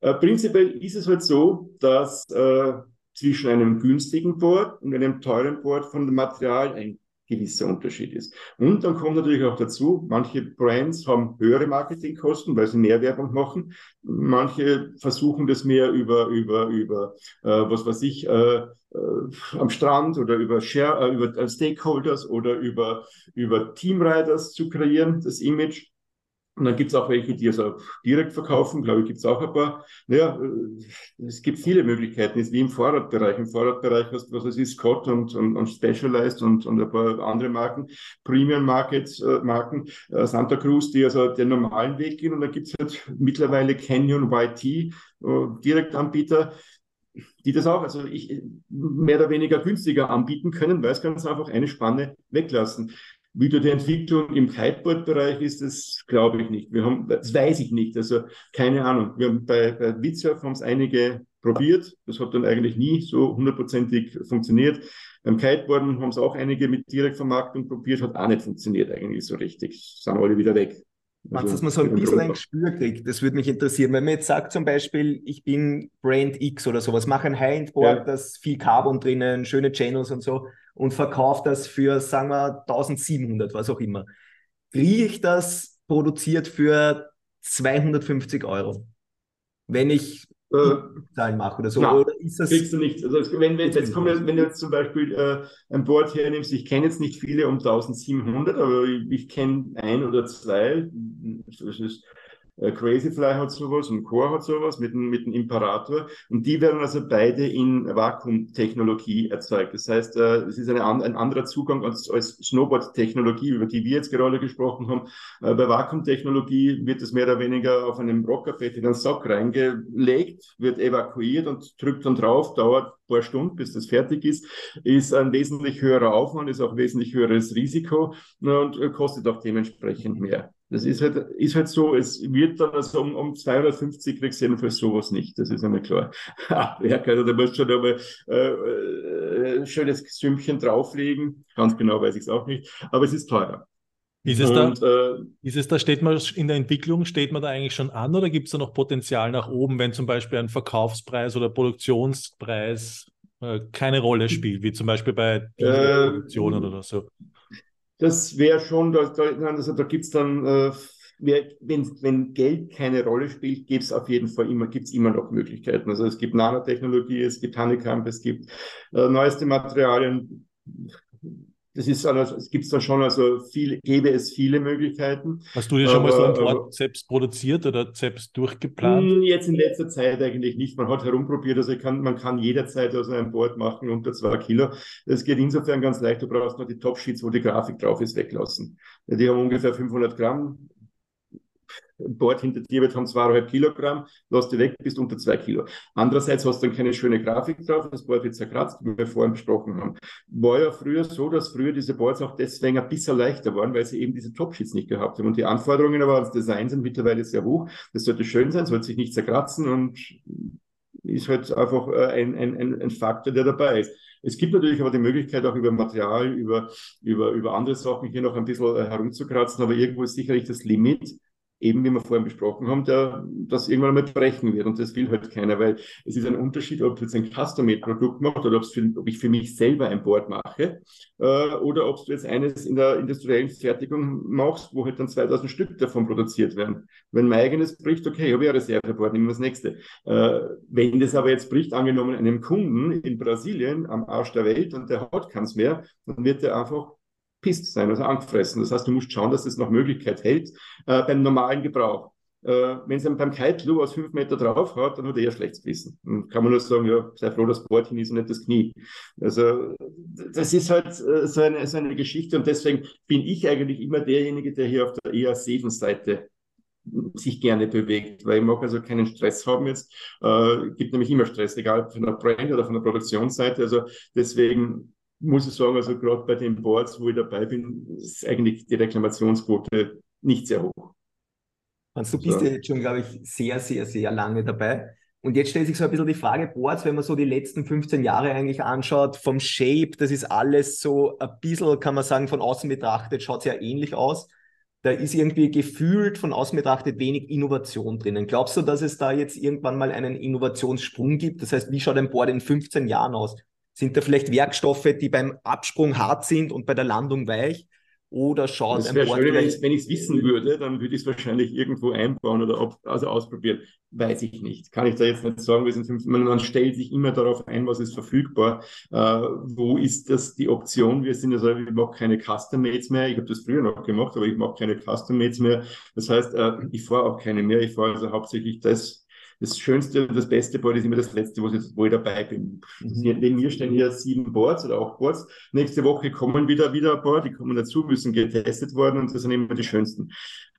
S3: Äh, prinzipiell ist es halt so, dass äh, zwischen einem günstigen Board und einem teuren Board von dem Material ein gewisser Unterschied ist. Und dann kommt natürlich auch dazu, manche Brands haben höhere Marketingkosten, weil sie mehr Werbung machen. Manche versuchen das mehr über, über, über äh, was weiß ich, äh, äh, am Strand oder über, Share, äh, über Stakeholders oder über, über Teamriders zu kreieren, das Image. Und dann gibt es auch welche, die also direkt verkaufen, glaube ich, gibt es auch ein paar. Naja, äh, es gibt viele Möglichkeiten, ist wie im Vorratbereich. Im Vorratbereich hast du, was es ist, Scott und, und, und Specialized und, und ein paar andere Marken, Premium Markets, äh, Marken, äh, Santa Cruz, die also den normalen Weg gehen. Und dann gibt es halt mittlerweile Canyon YT, äh, Direktanbieter, die das auch, also ich, mehr oder weniger günstiger anbieten können, weil es ganz einfach eine Spanne weglassen. Wie da die Entwicklung im Kiteboard-Bereich ist, das glaube ich nicht. Wir haben, das weiß ich nicht. Also keine Ahnung. Wir haben bei, bei Witsurf haben es einige probiert. Das hat dann eigentlich nie so hundertprozentig funktioniert. Beim Kiteboarden haben es auch einige mit Direktvermarktung probiert, hat auch nicht funktioniert eigentlich so richtig. Sind alle wieder weg.
S2: Also, dass man so ein bisschen ein Gespür kriegt, das würde mich interessieren. Wenn man jetzt sagt zum Beispiel, ich bin Brand X oder sowas, mache ein High-End-Board, ja. das viel Carbon drinnen, schöne Channels und so und verkaufe das für, sagen wir, 1700, was auch immer. Kriege ich das produziert für 250 Euro? Wenn ich äh, Zahlen mache oder so.
S3: Nein, oder ist das kriegst du nicht. Also wenn, wenn, jetzt kommt, wenn du jetzt zum Beispiel äh, ein Board hernimmst, ich kenne jetzt nicht viele um 1700, aber ich, ich kenne ein oder zwei. Das ist äh, Crazyfly hat sowas und Core hat sowas mit, mit dem Imperator. Und die werden also beide in Vakuumtechnologie erzeugt. Das heißt, äh, es ist eine, ein anderer Zugang als, als Snowboard-Technologie, über die wir jetzt gerade gesprochen haben. Äh, bei Vakuumtechnologie wird es mehr oder weniger auf einem Rockerfett in einen Sack reingelegt, wird evakuiert und drückt dann drauf, dauert ein paar Stunden, bis das fertig ist, ist ein wesentlich höherer Aufwand, ist auch wesentlich höheres Risiko und kostet auch dementsprechend mehr. Das ist halt, ist halt so, es wird dann also um, um 250 kriegst du jedenfalls sowas nicht. Das ist einmal klar. Handwerker, also da musst schon einmal äh, äh, ein schönes Sümmchen drauflegen. Ganz genau weiß ich es auch nicht. Aber es ist teurer.
S1: Ist es, und, da, äh, ist es da, steht man in der Entwicklung, steht man da eigentlich schon an oder gibt es da noch Potenzial nach oben, wenn zum Beispiel ein Verkaufspreis oder Produktionspreis äh, keine Rolle spielt, wie zum Beispiel bei Produktionen äh, oder so?
S3: Das wäre schon, da, da, also da gibt es dann äh, wenn, wenn Geld keine Rolle spielt, gibt es auf jeden Fall immer, gibt's immer noch Möglichkeiten. Also es gibt Nanotechnologie, es gibt Honeycomb, es gibt äh, neueste Materialien das ist also, es gibt da schon also viel, gäbe es viele Möglichkeiten.
S1: Hast du dir schon aber, mal so ein Board selbst produziert oder selbst durchgeplant? Hm,
S3: jetzt in letzter Zeit eigentlich nicht. Man hat herumprobiert, also kann, man kann jederzeit aus einem Board machen unter zwei Kilo. Das geht insofern ganz leicht. Du brauchst nur die Top-Sheets, wo die Grafik drauf ist, weglassen. Die haben ungefähr 500 Gramm Bord hinter dir wird haben zweieinhalb Kilogramm, lass die weg, bist unter zwei Kilo. Andererseits hast du dann keine schöne Grafik drauf, das Board wird zerkratzt, wie wir vorhin besprochen haben. War ja früher so, dass früher diese Boards auch deswegen ein bisschen leichter waren, weil sie eben diese Top-Sheets nicht gehabt haben. Und die Anforderungen aber ans Design sind mittlerweile sehr hoch. Das sollte schön sein, sollte sich nicht zerkratzen und ist halt einfach äh, ein, ein, ein Faktor, der dabei ist. Es gibt natürlich aber die Möglichkeit, auch über Material, über, über, über andere Sachen hier noch ein bisschen äh, herumzukratzen, aber irgendwo ist sicherlich das Limit, eben wie wir vorhin besprochen haben, der, das irgendwann einmal brechen wird. Und das will halt keiner, weil es ist ein Unterschied, ob du jetzt ein Custom-Made-Produkt machst oder für, ob ich für mich selber ein Board mache äh, oder ob du jetzt eines in der industriellen Fertigung machst, wo halt dann 2000 Stück davon produziert werden. Wenn mein eigenes bricht, okay, habe ich ein Reserveboard, nehmen wir das nächste. Äh, wenn das aber jetzt bricht, angenommen einem Kunden in Brasilien am Arsch der Welt und der hat keins mehr, dann wird der einfach pisst sein, also angefressen. Das heißt, du musst schauen, dass es noch Möglichkeit hält äh, beim normalen Gebrauch. Äh, Wenn es beim Kite aus fünf Meter drauf hat, dann hat er eher schlechtes Gewissen. Dann kann man nur sagen, ja, sei froh, das Bordchen ist und nicht das Knie. Also das ist halt äh, so, eine, so eine Geschichte und deswegen bin ich eigentlich immer derjenige, der hier auf der eher safen Seite sich gerne bewegt, weil ich mag also keinen Stress haben jetzt. Äh, gibt nämlich immer Stress, egal von der Brand oder von der Produktionsseite. Also deswegen muss ich sagen, also gerade bei den Boards, wo ich dabei bin, ist eigentlich die Reklamationsquote nicht sehr hoch.
S2: Hans, du bist so. ja jetzt schon, glaube ich, sehr, sehr, sehr lange dabei. Und jetzt stellt sich so ein bisschen die Frage, Boards, wenn man so die letzten 15 Jahre eigentlich anschaut, vom Shape, das ist alles so ein bisschen, kann man sagen, von außen betrachtet, schaut sehr ähnlich aus. Da ist irgendwie gefühlt von außen betrachtet wenig Innovation drinnen. Glaubst du, dass es da jetzt irgendwann mal einen Innovationssprung gibt? Das heißt, wie schaut ein Board in 15 Jahren aus? Sind da vielleicht Werkstoffe, die beim Absprung hart sind und bei der Landung weich? Oder schaut
S3: ein Board schön, Wenn ich es wissen würde, dann würde ich es wahrscheinlich irgendwo einbauen oder ob, also ausprobieren. Weiß ich nicht. Kann ich da jetzt nicht sagen. Wir sind fünf, man, man stellt sich immer darauf ein, was ist verfügbar. Äh, wo ist das die Option? Wir sind also, ich mache keine Custom-Mates mehr. Ich habe das früher noch gemacht, aber ich mache keine Custom-Mates mehr. Das heißt, äh, ich fahre auch keine mehr. Ich fahre also hauptsächlich das, das Schönste und das beste Board ist immer das letzte, wo ich, wo ich dabei bin. Mhm. Neben mir stehen hier sieben Boards oder auch Boards. Nächste Woche kommen wieder, wieder ein Board, die kommen dazu, müssen getestet worden und das sind immer die schönsten.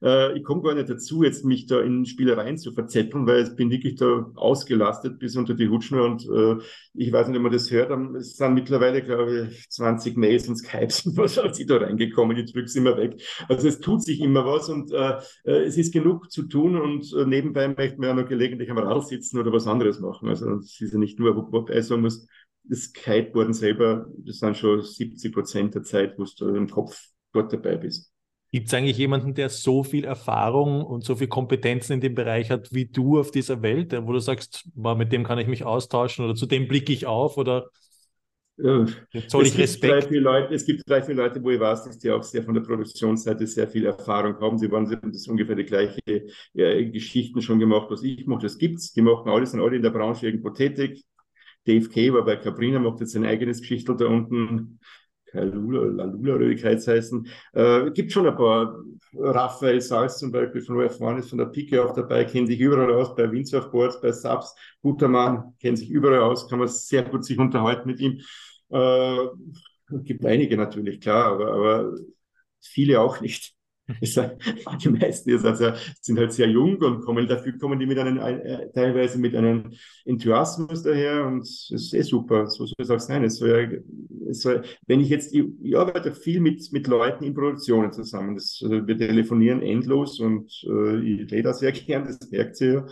S3: Äh, ich komme gar nicht dazu, jetzt mich da in Spielereien zu verzetteln, weil ich bin wirklich da ausgelastet bis unter die Hutschnur und äh, ich weiß nicht, ob man das hört, es sind mittlerweile, glaube ich, 20 Mails und Skypes und was hat sie da reingekommen, ich drücke es immer weg. Also es tut sich immer was und äh, äh es ist genug zu tun und äh, nebenbei möchte man ja noch gelegentlich am Radl sitzen oder was anderes machen. Also es ist ja nicht nur, wobei sagen muss, das Kiteboarden selber, das sind schon 70 Prozent der Zeit, wo du im Kopf dort dabei bist.
S1: Gibt es eigentlich jemanden, der so viel Erfahrung und so viel Kompetenzen in dem Bereich hat wie du auf dieser Welt, wo du sagst, mit dem kann ich mich austauschen oder zu dem blicke ich auf oder
S3: soll ich Respekt? Leute, es gibt drei, vier Leute, wo ich weiß, dass die auch sehr von der Produktionsseite sehr viel Erfahrung haben. Sie waren das ungefähr die gleiche ja, Geschichten schon gemacht, was ich mache. Das gibt's. Die machen alle, sind alle in der Branche irgendwo tätig. Dave Kay war bei Cabrina, macht jetzt sein eigenes Geschichtel da unten. Lula, Lalula oder wie die heißen. Äh, gibt schon ein paar. Raphael Salz zum Beispiel von OF1 ist von der Pike auch dabei, kennt sich überall aus, bei Windsurfboards, bei Subs, guter Mann, kennt sich überall aus, kann man sehr gut sich unterhalten mit ihm. Äh, gibt einige natürlich, klar, aber, aber viele auch nicht. die meisten ist also, sind halt sehr jung und kommen dafür kommen die mit einem äh, teilweise mit einem Enthusiasmus daher und es ist eh super, so soll es auch sein. Es soll, es soll, wenn ich jetzt, ich, arbeite viel mit, mit Leuten in Produktionen zusammen. Das, also wir telefonieren endlos und äh, ich rede das sehr gern, das merkt ihr ja.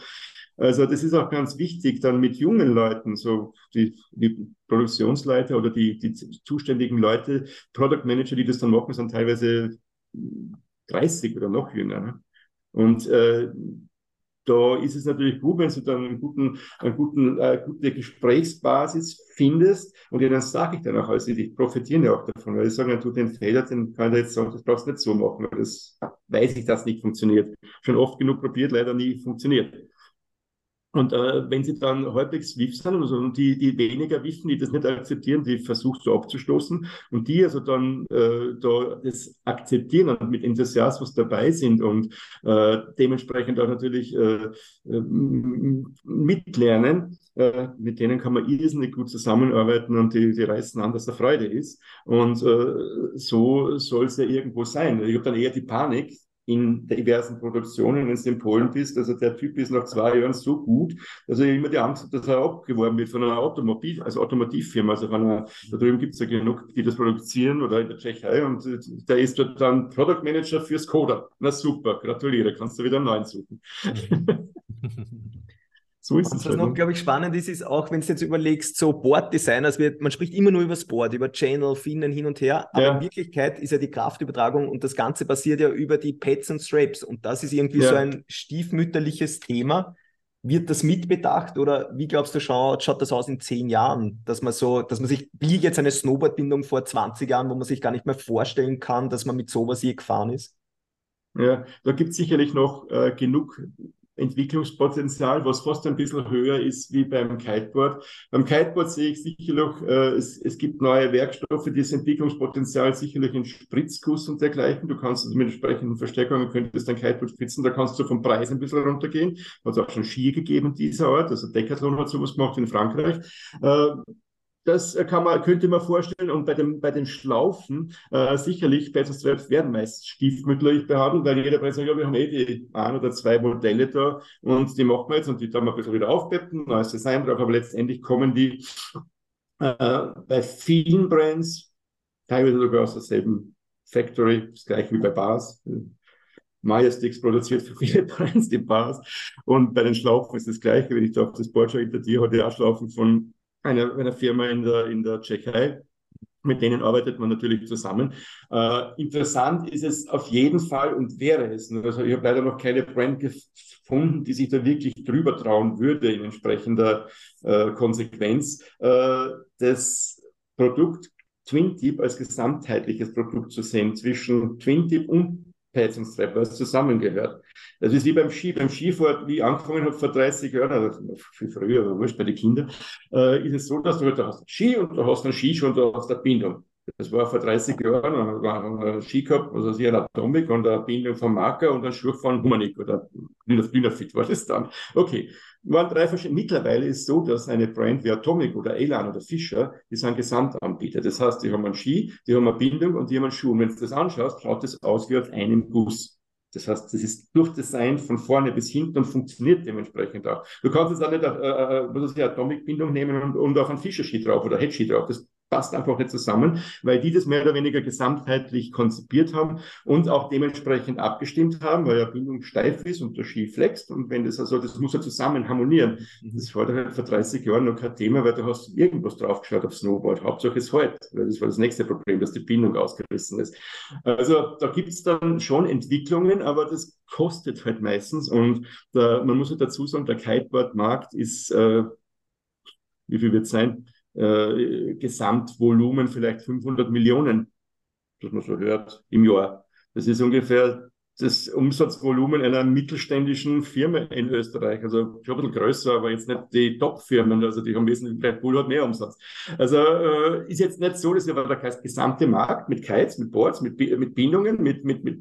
S3: Also das ist auch ganz wichtig, dann mit jungen Leuten, so die, die Produktionsleiter oder die, die zuständigen Leute, Product Manager, die das dann machen, sind teilweise 30 oder noch jünger. Ne? Und äh, da ist es natürlich gut, wenn du dann einen guten, einen guten, äh, gute Gesprächsbasis findest. Und dann sage ich dann auch, also die profitieren ja auch davon, weil ich sage, du den Fehler, den kann ich jetzt sagen, das brauchst du nicht so machen, weil das weiß ich, dass nicht funktioniert. Schon oft genug probiert, leider nie funktioniert. Und äh, wenn sie dann halbwegs WIF sind, also die, die weniger wissen, die das nicht akzeptieren, die versuchst du abzustoßen. Und die also dann äh, da das akzeptieren und mit Enthusiasmus dabei sind und äh, dementsprechend auch natürlich äh, äh mitlernen, äh, mit denen kann man irrsinnig gut zusammenarbeiten und die, die reißen an, dass da Freude ist. Und äh, so soll es ja irgendwo sein. Ich habe dann eher die Panik, in diversen Produktionen, wenn du in Polen bist. Also der Typ ist nach zwei Jahren so gut, dass er immer die Angst hat, dass er abgeworben wird von einer Automobil, also Automotivfirma. Also von einer, da drüben gibt es ja genug, die das produzieren oder in der Tschechei und der ist dort dann Product Manager für Skoda. Na super, gratuliere, kannst du wieder einen neuen suchen.
S2: So ist es. Was halt, noch, ne? glaube ich, spannend ist, ist auch, wenn du jetzt überlegst, so Boarddesign, also man spricht immer nur über das Board, über Channel, Finnen hin und her, aber ja. in Wirklichkeit ist ja die Kraftübertragung und das Ganze basiert ja über die Pads und Straps und das ist irgendwie ja. so ein stiefmütterliches Thema. Wird das mitbedacht oder wie glaubst du, schaut, schaut das aus in zehn Jahren, dass man so, dass man sich, wie jetzt eine Snowboardbindung vor 20 Jahren, wo man sich gar nicht mehr vorstellen kann, dass man mit sowas je gefahren ist?
S3: Ja, da gibt es sicherlich noch äh, genug Entwicklungspotenzial, was fast ein bisschen höher ist wie beim Kiteboard. Beim Kiteboard sehe ich sicherlich, äh, es, es gibt neue Werkstoffe, die das Entwicklungspotenzial sicherlich in Spritzguss und dergleichen. Du kannst also mit entsprechenden Verstärkungen könntest dein Kiteboard spritzen, da kannst du vom Preis ein bisschen runtergehen. Hat es auch schon Ski gegeben dieser Art, also Decathlon hat sowas gemacht in Frankreich. Äh, das kann man, könnte man vorstellen. Und bei, dem, bei den Schlaufen äh, sicherlich, Straps werden meist stiefmütterlich behandelt, weil jeder sagt, ja, wir haben eh die ein oder zwei Modelle da und die machen wir jetzt und die dann mal ein bisschen wieder aufpeppen, neues Design drauf, aber letztendlich kommen die äh, bei vielen Brands, teilweise sogar aus derselben Factory, das gleiche wie bei Bars. Majestix produziert für viele Brands die Bars. Und bei den Schlaufen ist das gleiche, wenn ich da auf das Board schaue, hinter dir hatte auch Schlaufen von einer, einer Firma in der, in der Tschechei. Mit denen arbeitet man natürlich zusammen. Äh, interessant ist es auf jeden Fall und wäre es. Also ich habe leider noch keine Brand gefunden, die sich da wirklich drüber trauen würde in entsprechender äh, Konsequenz. Äh, das Produkt Twin-Tip als gesamtheitliches Produkt zu sehen zwischen Twin-Tip und Pads und Strappers zusammengehört. Das ist wie beim Ski. Beim Skifahren, wie ich angefangen habe vor 30 Jahren, also viel früher, aber wurscht bei den Kindern, äh, ist es so, dass du halt, da hast Ski und du hast einen Skischuh und du hast eine Bindung. Das war vor 30 Jahren, da war ein Ski gehabt, also sie ein Atomic und eine Bindung vom Marker und ein Schuh von Humanik oder Dynafit war das dann. Okay, waren drei verschiedene. Mittlerweile ist es so, dass eine Brand wie Atomic oder Elan oder Fischer, die sind Gesamtanbieter. Das heißt, die haben einen Ski, die haben eine Bindung und die haben einen Schuh. Und wenn du das anschaust, schaut das aus wie auf einem Guss. Das heißt, das ist durchdesignt von vorne bis hinten und funktioniert dementsprechend auch. Du kannst jetzt auch nicht äh, äh, was weiß ich, Atomic-Bindung nehmen und, und auf einen Fischer-Ski drauf oder Head-Ski drauf. Das passt einfach nicht zusammen, weil die das mehr oder weniger gesamtheitlich konzipiert haben und auch dementsprechend abgestimmt haben, weil ja Bindung steif ist und der Ski flext und wenn das also, das muss ja zusammen harmonieren. Mhm. Das war halt vor 30 Jahren noch kein Thema, weil du hast irgendwas draufgeschaut auf Snowboard. Hauptsache es halt, weil das war das nächste Problem, dass die Bindung ausgerissen ist. Also da gibt es dann schon Entwicklungen, aber das kostet halt meistens und der, man muss halt dazu sagen, der Kiteboard-Markt ist, äh, wie viel wird es sein? Äh, Gesamtvolumen vielleicht 500 Millionen, das man so hört, im Jahr. Das ist ungefähr das Umsatzvolumen einer mittelständischen Firma in Österreich. Also schon ein bisschen größer, aber jetzt nicht die Top-Firmen. Also die haben wesentlich, Red Bull hat mehr Umsatz. Also äh, ist jetzt nicht so, dass wir der gesamte Markt mit Kites, mit Boards, mit, mit Bindungen, mit, mit, mit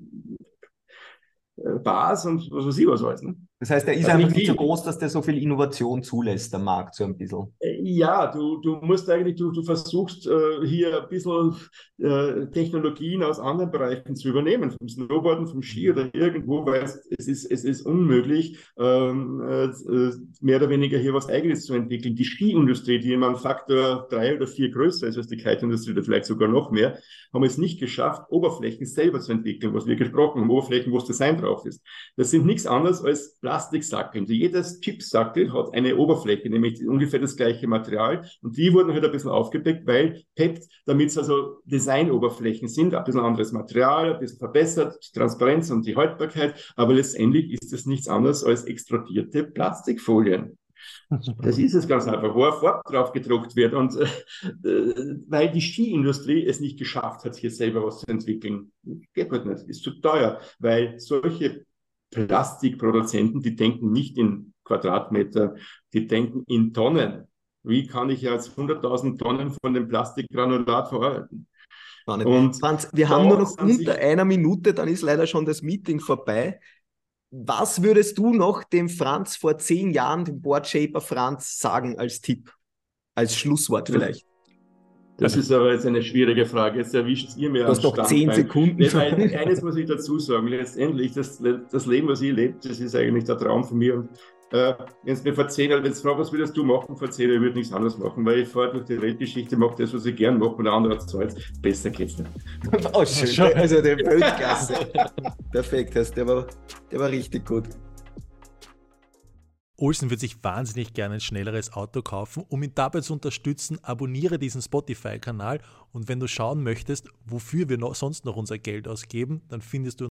S3: äh, Bars und was weiß ich was alles. Ne?
S2: Das heißt, er ist also einfach nicht so groß, dass der so viel Innovation zulässt, der Markt, so ein bisschen.
S3: Äh, ja, du, du musst eigentlich, du, du versuchst äh, hier ein bisschen äh, Technologien aus anderen Bereichen zu übernehmen, vom Snowboarden, vom Ski oder irgendwo, weil es, es, ist, es ist unmöglich, ähm, äh, mehr oder weniger hier was Eigenes zu entwickeln. Die Skiindustrie, die immer ein Faktor drei oder vier größer ist als die Kite-Industrie oder vielleicht sogar noch mehr, haben es nicht geschafft, Oberflächen selber zu entwickeln, was wir gesprochen haben, Oberflächen, wo das Design drauf ist. Das sind nichts anderes als Plastiksackel. Jedes Chipsackel hat eine Oberfläche, nämlich ungefähr das gleiche Material. Und die wurden halt ein bisschen aufgedeckt, weil PET, damit es also Designoberflächen sind, ein bisschen anderes Material, ein bisschen verbessert, die Transparenz und die Haltbarkeit. Aber letztendlich ist es nichts anderes als extrudierte Plastikfolien. Das ist es ganz einfach, wo eine Farbe drauf gedruckt wird. Und äh, weil die Skiindustrie es nicht geschafft hat, hier selber was zu entwickeln. Geht halt nicht, ist zu teuer, weil solche Plastikproduzenten, die denken nicht in Quadratmeter, die denken in Tonnen. Wie kann ich jetzt 100.000 Tonnen von dem Plastikgranulat verarbeiten?
S2: Und Franz, wir haben nur noch unter einer Minute, dann ist leider schon das Meeting vorbei. Was würdest du noch dem Franz vor zehn Jahren, dem Boardshaper Franz, sagen als Tipp? Als Schlusswort vielleicht?
S3: Das ist aber jetzt eine schwierige Frage. Jetzt erwischt ihr mir.
S2: Du hast noch zehn Sekunden.
S3: Weil eines muss ich dazu sagen. Letztendlich, das, das Leben, was ich lebe, das ist eigentlich der Traum von mir. Und äh, wenn es mir vor zehn Jahren, wenn es fragt, was würdest du machen vor zehn Jahren, ich würde nichts anderes machen, weil ich fahre durch die Weltgeschichte, mache das, was ich gern mache und der andere hat Zahlt. Besser geht's nicht.
S2: Oh, schön. Also der Weltklasse. Perfekt, der war, der war richtig gut.
S1: Olsen wird sich wahnsinnig gerne ein schnelleres Auto kaufen. Um ihn dabei zu unterstützen, abonniere diesen Spotify-Kanal und wenn du schauen möchtest, wofür wir noch, sonst noch unser Geld ausgeben, dann findest du